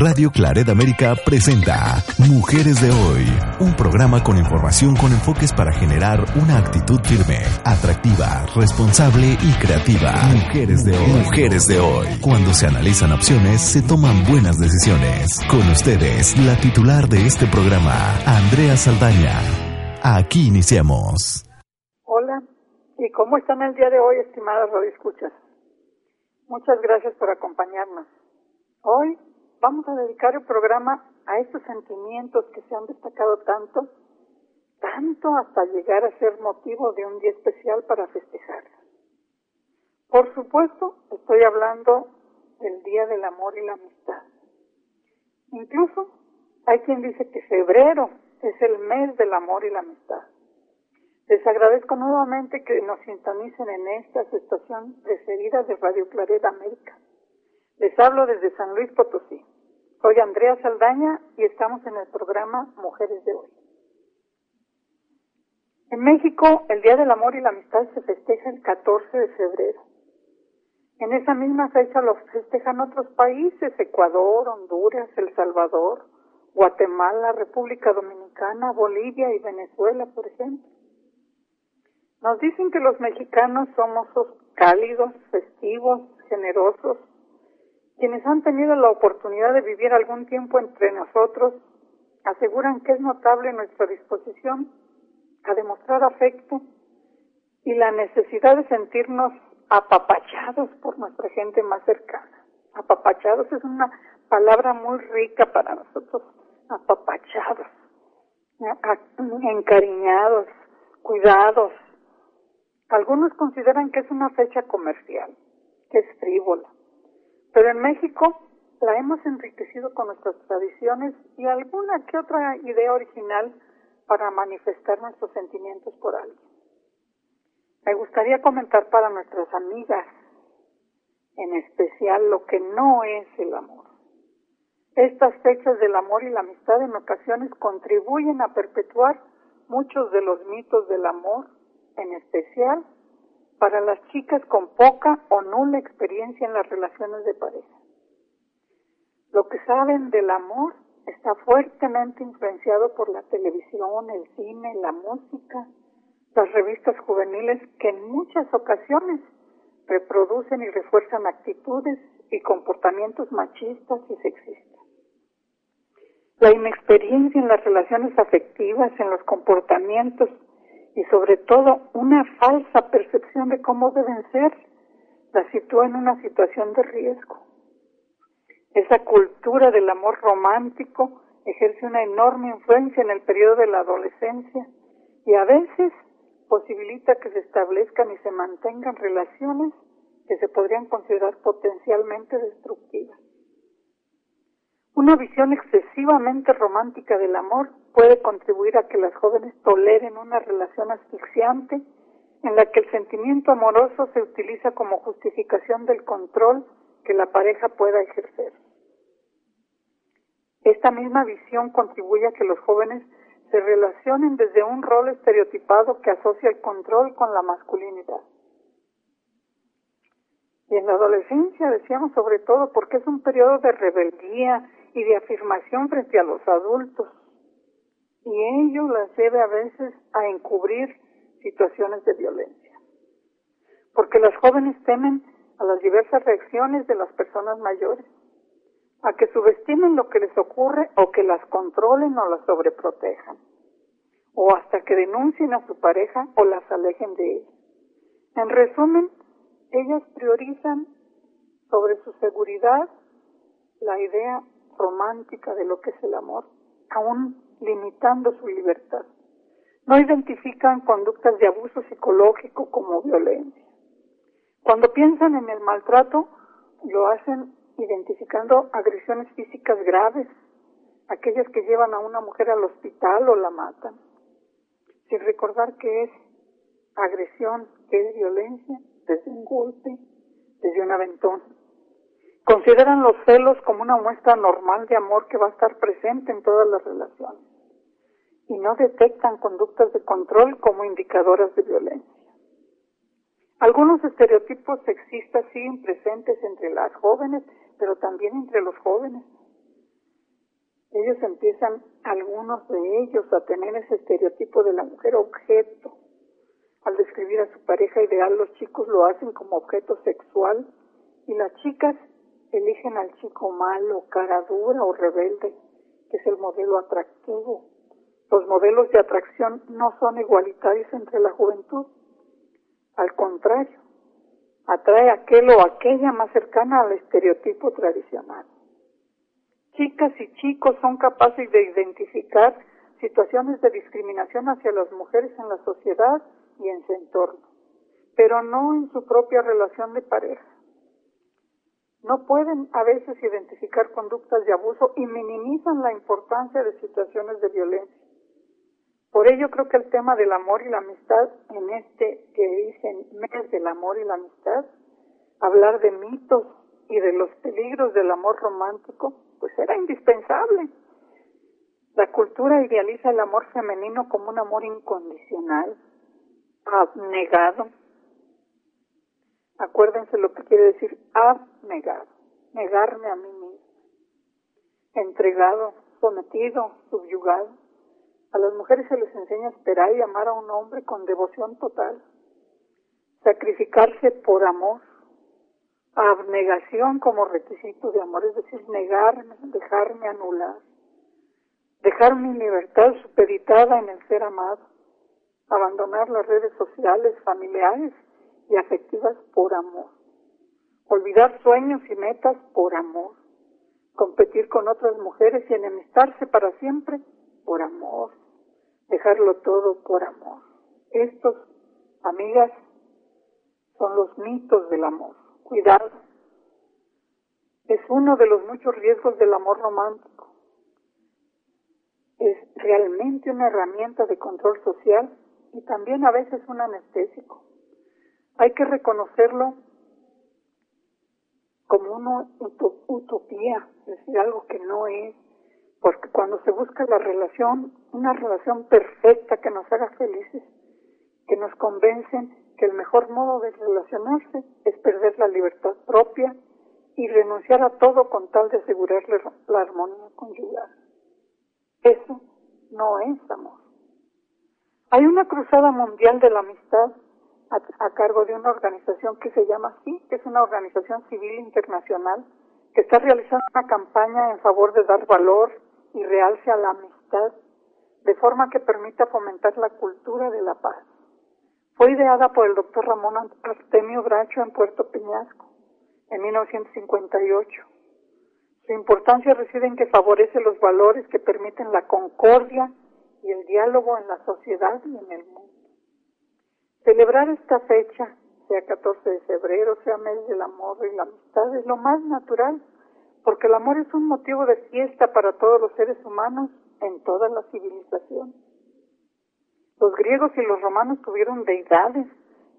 Radio Claret América presenta Mujeres de Hoy, un programa con información con enfoques para generar una actitud firme, atractiva, responsable y creativa. Mujeres de Hoy. Mujeres de Hoy. Cuando se analizan opciones, se toman buenas decisiones. Con ustedes, la titular de este programa, Andrea Saldaña. Aquí iniciamos. Hola, ¿y cómo están el día de hoy, estimadas radioescuchas? Muchas gracias por acompañarnos. Hoy vamos a dedicar el programa a estos sentimientos que se han destacado tanto, tanto hasta llegar a ser motivo de un día especial para festejar. Por supuesto, estoy hablando del Día del Amor y la Amistad. Incluso hay quien dice que febrero es el mes del amor y la amistad. Les agradezco nuevamente que nos sintonicen en esta estación preferida de Radio Claret América. Les hablo desde San Luis Potosí. Soy Andrea Saldaña y estamos en el programa Mujeres de Hoy. En México, el Día del Amor y la Amistad se festeja el 14 de febrero. En esa misma fecha lo festejan otros países, Ecuador, Honduras, El Salvador, Guatemala, República Dominicana, Bolivia y Venezuela, por ejemplo. Nos dicen que los mexicanos somos cálidos, festivos, generosos. Quienes han tenido la oportunidad de vivir algún tiempo entre nosotros aseguran que es notable nuestra disposición a demostrar afecto y la necesidad de sentirnos apapachados por nuestra gente más cercana. Apapachados es una palabra muy rica para nosotros, apapachados, encariñados, cuidados. Algunos consideran que es una fecha comercial, que es frívola, pero en México la hemos enriquecido con nuestras tradiciones y alguna que otra idea original para manifestar nuestros sentimientos por alguien. Me gustaría comentar para nuestras amigas, en especial, lo que no es el amor. Estas fechas del amor y la amistad en ocasiones contribuyen a perpetuar muchos de los mitos del amor, en especial para las chicas con poca o nula experiencia en las relaciones de pareja. Lo que saben del amor está fuertemente influenciado por la televisión, el cine, la música, las revistas juveniles que en muchas ocasiones reproducen y refuerzan actitudes y comportamientos machistas y sexistas. La inexperiencia en las relaciones afectivas, en los comportamientos y sobre todo una falsa percepción de cómo deben ser, la sitúa en una situación de riesgo. Esa cultura del amor romántico ejerce una enorme influencia en el periodo de la adolescencia y a veces posibilita que se establezcan y se mantengan relaciones que se podrían considerar potencialmente destructivas. Una visión excesivamente romántica del amor puede contribuir a que las jóvenes toleren una relación asfixiante en la que el sentimiento amoroso se utiliza como justificación del control que la pareja pueda ejercer. Esta misma visión contribuye a que los jóvenes se relacionen desde un rol estereotipado que asocia el control con la masculinidad. Y en la adolescencia decíamos sobre todo porque es un periodo de rebeldía y de afirmación frente a los adultos. Y ello las lleve a veces a encubrir situaciones de violencia. Porque las jóvenes temen a las diversas reacciones de las personas mayores, a que subestimen lo que les ocurre o que las controlen o las sobreprotejan, o hasta que denuncien a su pareja o las alejen de ella. En resumen, ellas priorizan sobre su seguridad la idea romántica de lo que es el amor, aún limitando su libertad. No identifican conductas de abuso psicológico como violencia. Cuando piensan en el maltrato, lo hacen identificando agresiones físicas graves, aquellas que llevan a una mujer al hospital o la matan, sin recordar que es agresión, que es violencia, desde un golpe, desde un aventón. Consideran los celos como una muestra normal de amor que va a estar presente en todas las relaciones y no detectan conductas de control como indicadoras de violencia. Algunos estereotipos sexistas siguen presentes entre las jóvenes, pero también entre los jóvenes. ellos empiezan, algunos de ellos, a tener ese estereotipo de la mujer objeto. Al describir a su pareja ideal, los chicos lo hacen como objeto sexual y las chicas eligen al chico malo, cara dura o rebelde, que es el modelo atractivo. Los modelos de atracción no son igualitarios entre la juventud. Al contrario, atrae aquel o aquella más cercana al estereotipo tradicional. Chicas y chicos son capaces de identificar situaciones de discriminación hacia las mujeres en la sociedad y en su entorno, pero no en su propia relación de pareja. No pueden a veces identificar conductas de abuso y minimizan la importancia de situaciones de violencia. Por ello creo que el tema del amor y la amistad en este que dicen mes del amor y la amistad, hablar de mitos y de los peligros del amor romántico, pues era indispensable. La cultura idealiza el amor femenino como un amor incondicional, abnegado. Acuérdense lo que quiere decir abnegado, negarme a mí mismo, entregado, sometido, subyugado. A las mujeres se les enseña a esperar y amar a un hombre con devoción total, sacrificarse por amor, abnegación como requisito de amor, es decir, negarme, dejarme anular, dejar mi libertad supeditada en el ser amado, abandonar las redes sociales, familiares y afectivas por amor, olvidar sueños y metas por amor, competir con otras mujeres y enemistarse para siempre por amor, dejarlo todo por amor. Estos, amigas, son los mitos del amor cuidado. Es uno de los muchos riesgos del amor romántico. Es realmente una herramienta de control social y también a veces un anestésico. Hay que reconocerlo como una utopía, es decir, algo que no es, porque cuando se busca la relación, una relación perfecta que nos haga felices, que nos convencen que el mejor modo de relacionarse es perder la libertad propia y renunciar a todo con tal de asegurarle la armonía conyugal. Eso no es amor. Hay una cruzada mundial de la amistad a, cargo de una organización que se llama así, que es una organización civil internacional que está realizando una campaña en favor de dar valor y realce a la amistad de forma que permita fomentar la cultura de la paz. Fue ideada por el doctor Ramón Artemio Bracho en Puerto Peñasco en 1958. Su importancia reside en que favorece los valores que permiten la concordia y el diálogo en la sociedad y en el mundo. Celebrar esta fecha, sea 14 de febrero, sea mes del amor y la amistad, es lo más natural, porque el amor es un motivo de fiesta para todos los seres humanos en toda la civilización. Los griegos y los romanos tuvieron deidades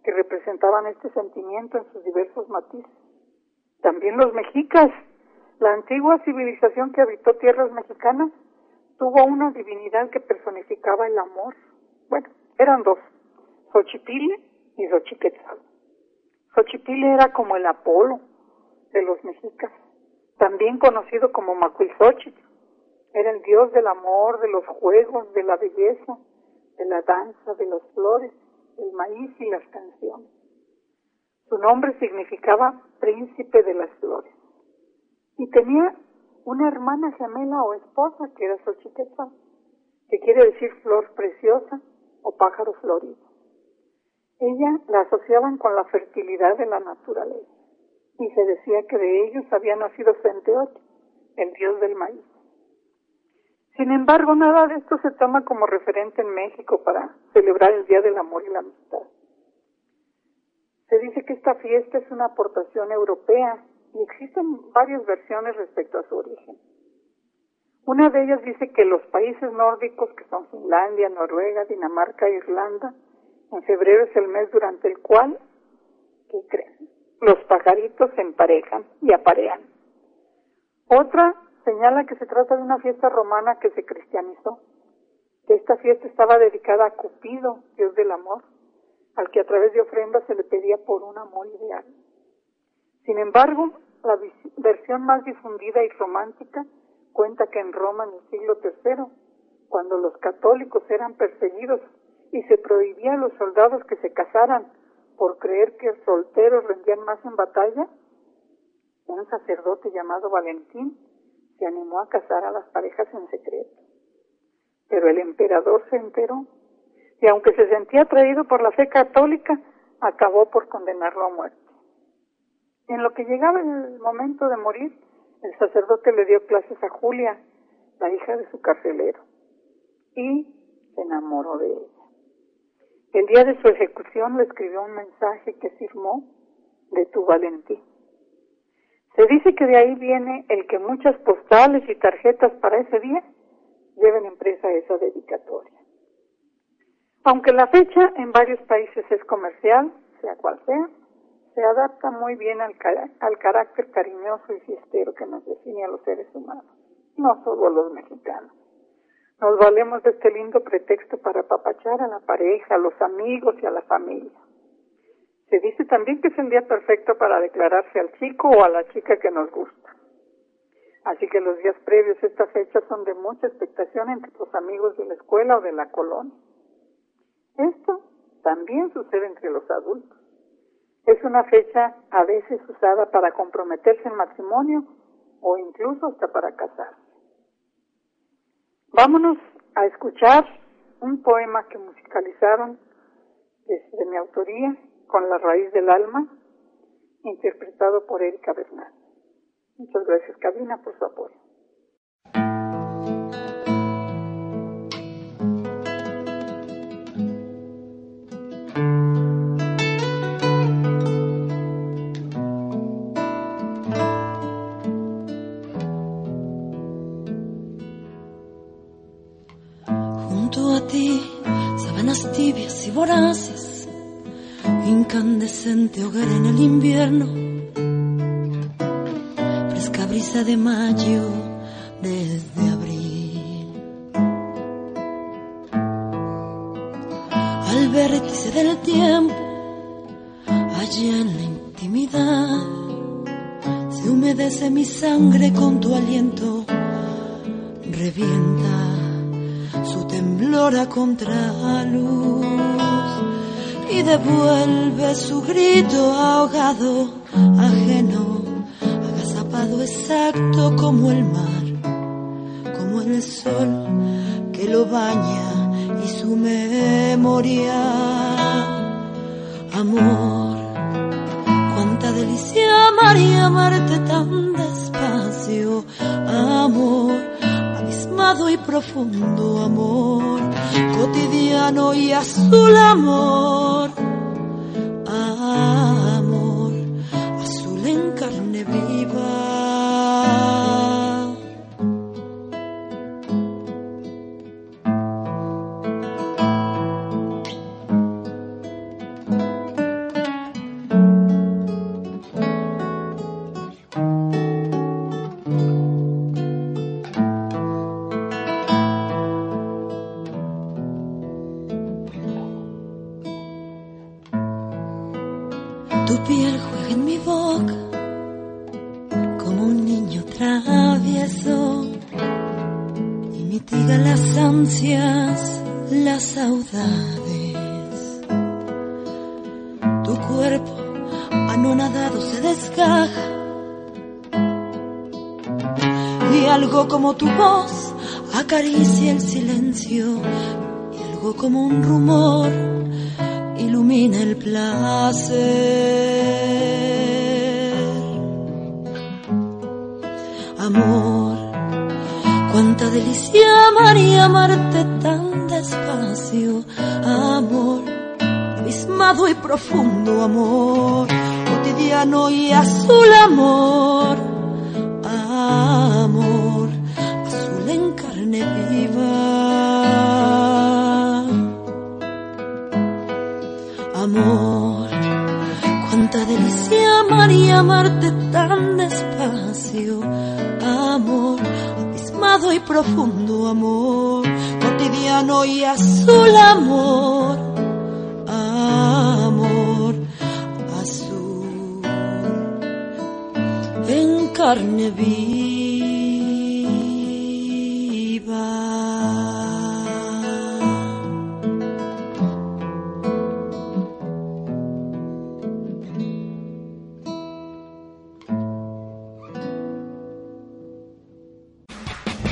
que representaban este sentimiento en sus diversos matices. También los mexicas, la antigua civilización que habitó tierras mexicanas, tuvo una divinidad que personificaba el amor. Bueno, eran dos, Xochipile y Xochiquetzal. Xochipile era como el Apolo de los mexicas, también conocido como Macuilxochitl. Era el dios del amor, de los juegos, de la belleza, de la danza, de las flores, el maíz y las canciones. Su nombre significaba príncipe de las flores. Y tenía una hermana gemela o esposa que era Xochiquetzal, que quiere decir flor preciosa o pájaro florido. Ella la asociaban con la fertilidad de la naturaleza y se decía que de ellos había nacido Centeot, el dios del maíz. Sin embargo, nada de esto se toma como referente en México para celebrar el Día del Amor y la Amistad. Se dice que esta fiesta es una aportación europea y existen varias versiones respecto a su origen. Una de ellas dice que los países nórdicos, que son Finlandia, Noruega, Dinamarca e Irlanda, en febrero es el mes durante el cual, ¿qué creen? Los pajaritos se emparejan y aparean. Otra señala que se trata de una fiesta romana que se cristianizó, esta fiesta estaba dedicada a Cupido, dios del amor, al que a través de ofrendas se le pedía por un amor ideal. Sin embargo, la versión más difundida y romántica cuenta que en Roma en el siglo III, cuando los católicos eran perseguidos y se prohibía a los soldados que se casaran por creer que solteros rendían más en batalla, un sacerdote llamado Valentín se animó a casar a las parejas en secreto. Pero el emperador se enteró y aunque se sentía atraído por la fe católica, acabó por condenarlo a muerte. En lo que llegaba el momento de morir, el sacerdote le dio clases a Julia, la hija de su carcelero, y se enamoró de ella. El día de su ejecución le escribió un mensaje que firmó de tu valentía. Se dice que de ahí viene el que muchas postales y tarjetas para ese día lleven impresa esa dedicatoria. Aunque la fecha en varios países es comercial, sea cual sea, se adapta muy bien al, al carácter cariñoso y fiestero que nos define a los seres humanos, no solo a los mexicanos. Nos valemos de este lindo pretexto para apapachar a la pareja, a los amigos y a la familia. Se dice también que es el día perfecto para declararse al chico o a la chica que nos gusta. Así que los días previos a esta fecha son de mucha expectación entre los amigos de la escuela o de la colonia. Esto también sucede entre los adultos. Es una fecha a veces usada para comprometerse en matrimonio o incluso hasta para casarse. Vámonos a escuchar un poema que musicalizaron desde mi autoría con la raíz del alma, interpretado por Erika Bernal. Muchas gracias, Cabina, por su apoyo. Invierno, fresca brisa de mayo desde abril. Al vértice del tiempo, allá en la intimidad, se humedece mi sangre con tu aliento, revienta su temblor a contraluz devuelve su grito ahogado, ajeno, agazapado exacto como el mar, como el sol que lo baña y su memoria. Amor, cuánta delicia y amarte tan despacio, amor y profundo amor, cotidiano y azul amor, acaricia el silencio y algo como un rumor ilumina el placer. Amor, cuánta delicia amar y amarte tan despacio. Amor, abismado y profundo amor, cotidiano y azul. Amor Amor, cuánta delicia amar y amarte tan despacio. Amor, abismado y profundo amor, cotidiano y azul amor. Amor, azul, en carne viva.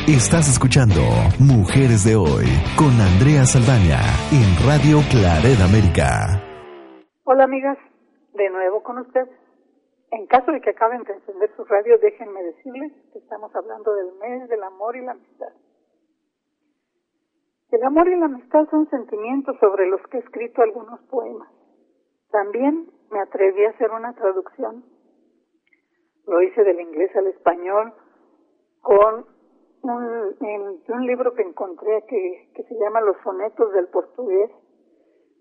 Estás escuchando Mujeres de Hoy con Andrea Saldaña en Radio Claret América. Hola amigas, de nuevo con ustedes. En caso de que acaben de encender su radio, déjenme decirles que estamos hablando del mes del amor y la amistad. El amor y la amistad son sentimientos sobre los que he escrito algunos poemas. También me atreví a hacer una traducción. Lo hice del inglés al español con un, en, un libro que encontré que, se llama Los sonetos del portugués.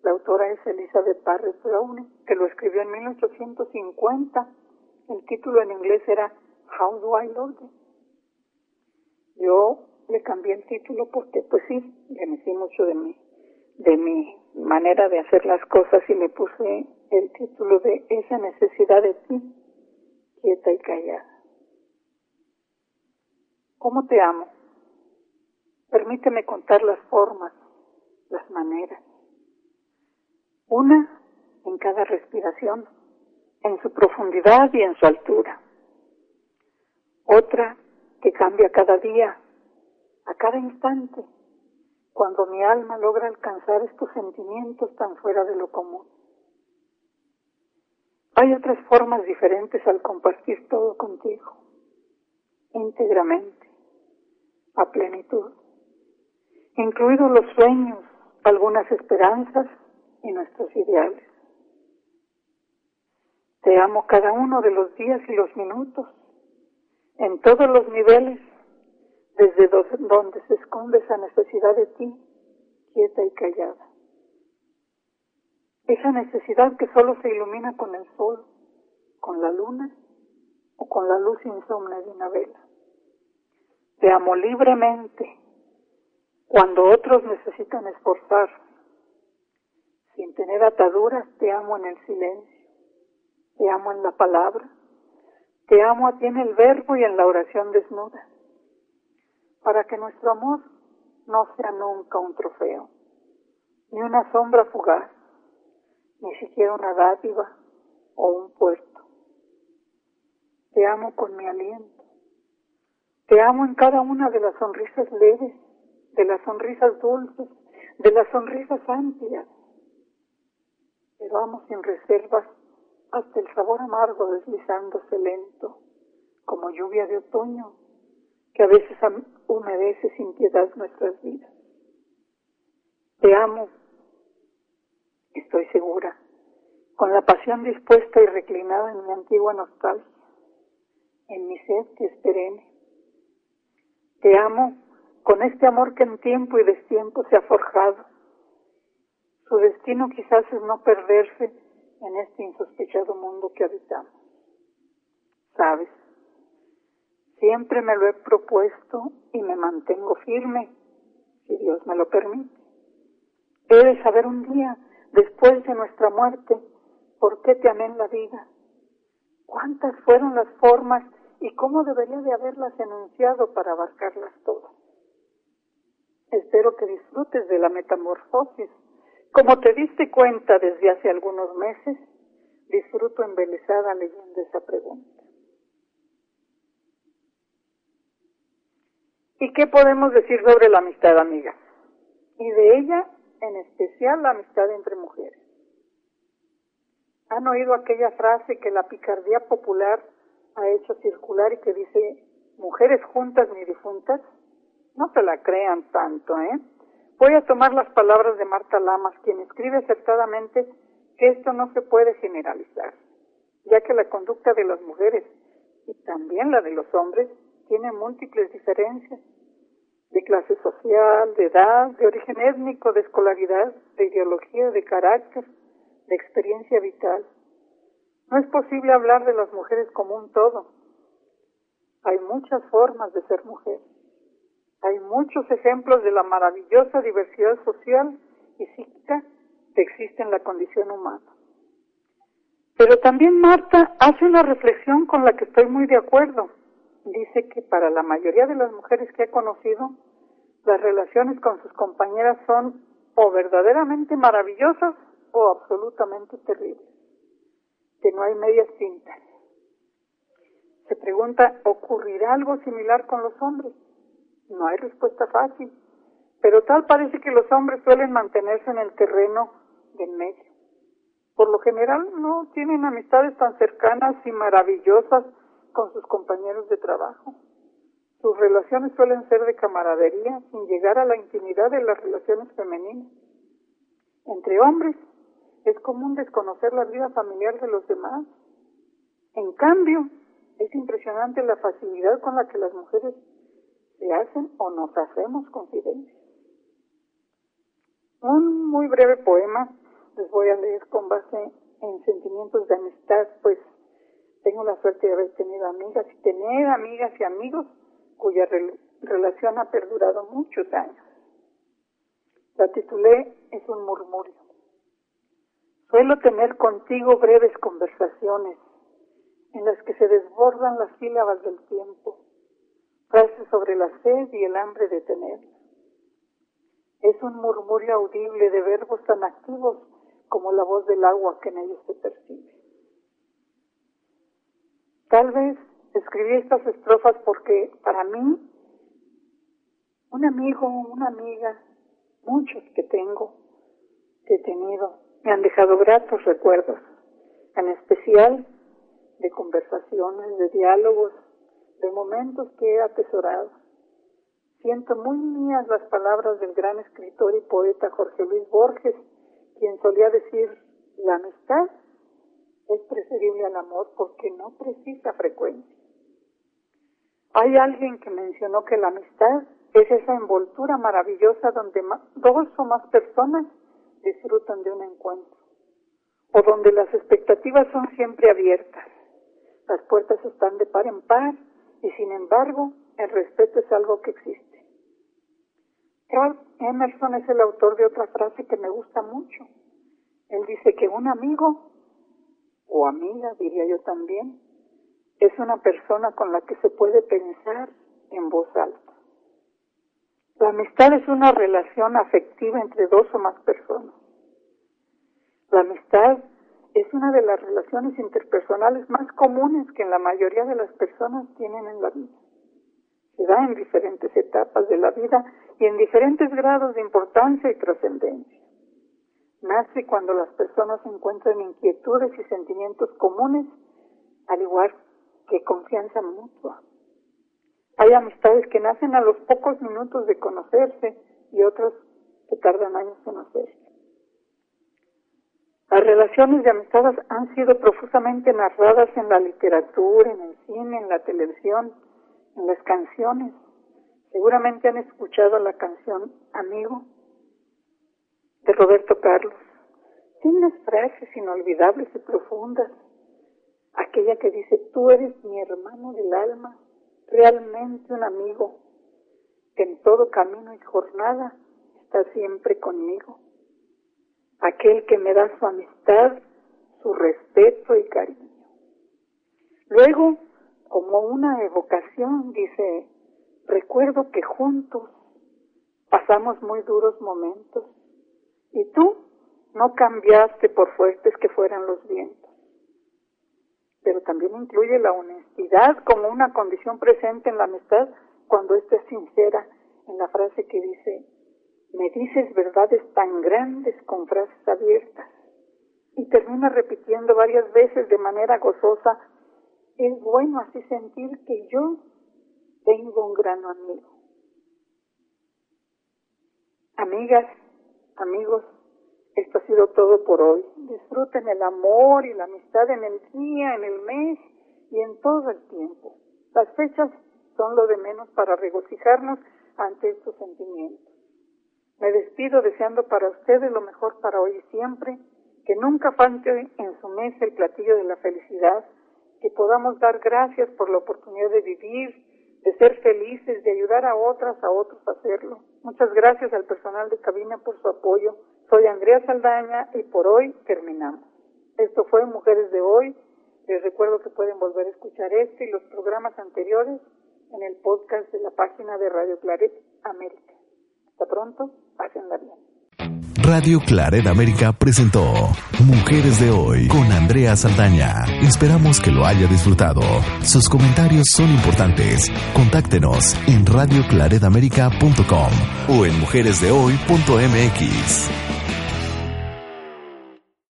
La autora es Elizabeth Barrett Browning, que lo escribió en 1850. El título en inglés era How Do I Love? Yo le cambié el título porque, pues sí, le metí mucho de mi, de mi manera de hacer las cosas y le puse el título de Esa necesidad de ti, quieta y callada. ¿Cómo te amo? Permíteme contar las formas, las maneras. Una en cada respiración, en su profundidad y en su altura. Otra que cambia cada día, a cada instante, cuando mi alma logra alcanzar estos sentimientos tan fuera de lo común. Hay otras formas diferentes al compartir todo contigo, íntegramente a plenitud, incluidos los sueños, algunas esperanzas y nuestros ideales. Te amo cada uno de los días y los minutos, en todos los niveles, desde donde se esconde esa necesidad de ti, quieta y callada. Esa necesidad que solo se ilumina con el sol, con la luna o con la luz insomne de una vela. Te amo libremente cuando otros necesitan esforzar. Sin tener ataduras, te amo en el silencio. Te amo en la palabra. Te amo a ti en el verbo y en la oración desnuda. Para que nuestro amor no sea nunca un trofeo, ni una sombra fugaz, ni siquiera una dádiva o un puerto. Te amo con mi aliento te amo en cada una de las sonrisas leves, de las sonrisas dulces, de las sonrisas amplias. Pero amo sin reservas hasta el sabor amargo deslizándose lento, como lluvia de otoño, que a veces humedece sin piedad nuestras vidas. Te amo, estoy segura, con la pasión dispuesta y reclinada en mi antigua nostalgia, en mi sed que es perenne te amo con este amor que en tiempo y destiempo se ha forjado. Su destino quizás es no perderse en este insospechado mundo que habitamos. Sabes, siempre me lo he propuesto y me mantengo firme, si Dios me lo permite. He de saber un día, después de nuestra muerte, por qué te amé en la vida. ¿Cuántas fueron las formas y cómo debería de haberlas enunciado para abarcarlas todas. Espero que disfrutes de la metamorfosis. Como te diste cuenta desde hace algunos meses, disfruto embelesada leyendo esa pregunta. ¿Y qué podemos decir sobre la amistad, amiga? Y de ella, en especial, la amistad entre mujeres. ¿Han oído aquella frase que la picardía popular ha hecho circular y que dice mujeres juntas ni difuntas, no se la crean tanto, ¿eh? Voy a tomar las palabras de Marta Lamas, quien escribe acertadamente que esto no se puede generalizar, ya que la conducta de las mujeres y también la de los hombres tiene múltiples diferencias de clase social, de edad, de origen étnico, de escolaridad, de ideología, de carácter, de experiencia vital. No es posible hablar de las mujeres como un todo. Hay muchas formas de ser mujer. Hay muchos ejemplos de la maravillosa diversidad social y psíquica que existe en la condición humana. Pero también Marta hace una reflexión con la que estoy muy de acuerdo. Dice que para la mayoría de las mujeres que ha conocido, las relaciones con sus compañeras son o verdaderamente maravillosas o absolutamente terribles que no hay medias tintas. Se pregunta, ¿ocurrirá algo similar con los hombres? No hay respuesta fácil, pero tal parece que los hombres suelen mantenerse en el terreno del medio. Por lo general no tienen amistades tan cercanas y maravillosas con sus compañeros de trabajo. Sus relaciones suelen ser de camaradería sin llegar a la intimidad de las relaciones femeninas. Entre hombres es común desconocer la vida familiar de los demás. En cambio, es impresionante la facilidad con la que las mujeres se hacen o nos hacemos confidencias. Un muy breve poema les voy a leer con base en sentimientos de amistad, pues tengo la suerte de haber tenido amigas y tener amigas y amigos cuya relación ha perdurado muchos años. La titulé Es un murmurio. Suelo tener contigo breves conversaciones en las que se desbordan las sílabas del tiempo, frases sobre la sed y el hambre de tenerla. Es un murmurio audible de verbos tan activos como la voz del agua que en ellos se percibe. Tal vez escribí estas estrofas porque para mí, un amigo, una amiga, muchos que tengo, que he tenido, me han dejado gratos recuerdos, en especial de conversaciones, de diálogos, de momentos que he atesorado. Siento muy mías las palabras del gran escritor y poeta Jorge Luis Borges, quien solía decir, la amistad es preferible al amor porque no precisa frecuencia. Hay alguien que mencionó que la amistad es esa envoltura maravillosa donde dos o más personas disfrutan de un encuentro, o donde las expectativas son siempre abiertas, las puertas están de par en par y sin embargo el respeto es algo que existe. Carl Emerson es el autor de otra frase que me gusta mucho. Él dice que un amigo, o amiga diría yo también, es una persona con la que se puede pensar en voz alta. La amistad es una relación afectiva entre dos o más personas. La amistad es una de las relaciones interpersonales más comunes que la mayoría de las personas tienen en la vida se da en diferentes etapas de la vida y en diferentes grados de importancia y trascendencia. Nace cuando las personas encuentran inquietudes y sentimientos comunes, al igual que confianza mutua. Hay amistades que nacen a los pocos minutos de conocerse y otras que tardan años en hacerse. Las relaciones de amistades han sido profusamente narradas en la literatura, en el cine, en la televisión, en las canciones. Seguramente han escuchado la canción Amigo de Roberto Carlos. Tiene unas frases inolvidables y profundas. Aquella que dice, tú eres mi hermano del alma, realmente un amigo, que en todo camino y jornada está siempre conmigo. Aquel que me da su amistad, su respeto y cariño. Luego como una evocación, dice, recuerdo que juntos pasamos muy duros momentos y tú no cambiaste por fuertes que fueran los vientos. Pero también incluye la honestidad como una condición presente en la amistad cuando ésta es sincera en la frase que dice, me dices verdades tan grandes con frases abiertas. Y termina repitiendo varias veces de manera gozosa es bueno así sentir que yo tengo un gran amigo. Amigas, amigos, esto ha sido todo por hoy. Disfruten el amor y la amistad en el día, en el mes y en todo el tiempo. Las fechas son lo de menos para regocijarnos ante estos sentimientos. Me despido deseando para ustedes lo mejor para hoy y siempre, que nunca falte en su mesa el platillo de la felicidad que podamos dar gracias por la oportunidad de vivir, de ser felices, de ayudar a otras, a otros a hacerlo. Muchas gracias al personal de cabina por su apoyo. Soy Andrea Saldaña y por hoy terminamos. Esto fue Mujeres de Hoy. Les recuerdo que pueden volver a escuchar este y los programas anteriores en el podcast de la página de Radio Claret América. Hasta pronto, pásenla bien. Radio Claret América presentó Mujeres de Hoy con Andrea Saldaña. Esperamos que lo haya disfrutado. Sus comentarios son importantes. Contáctenos en radioclaretamerica.com o en mujeresdehoy.mx.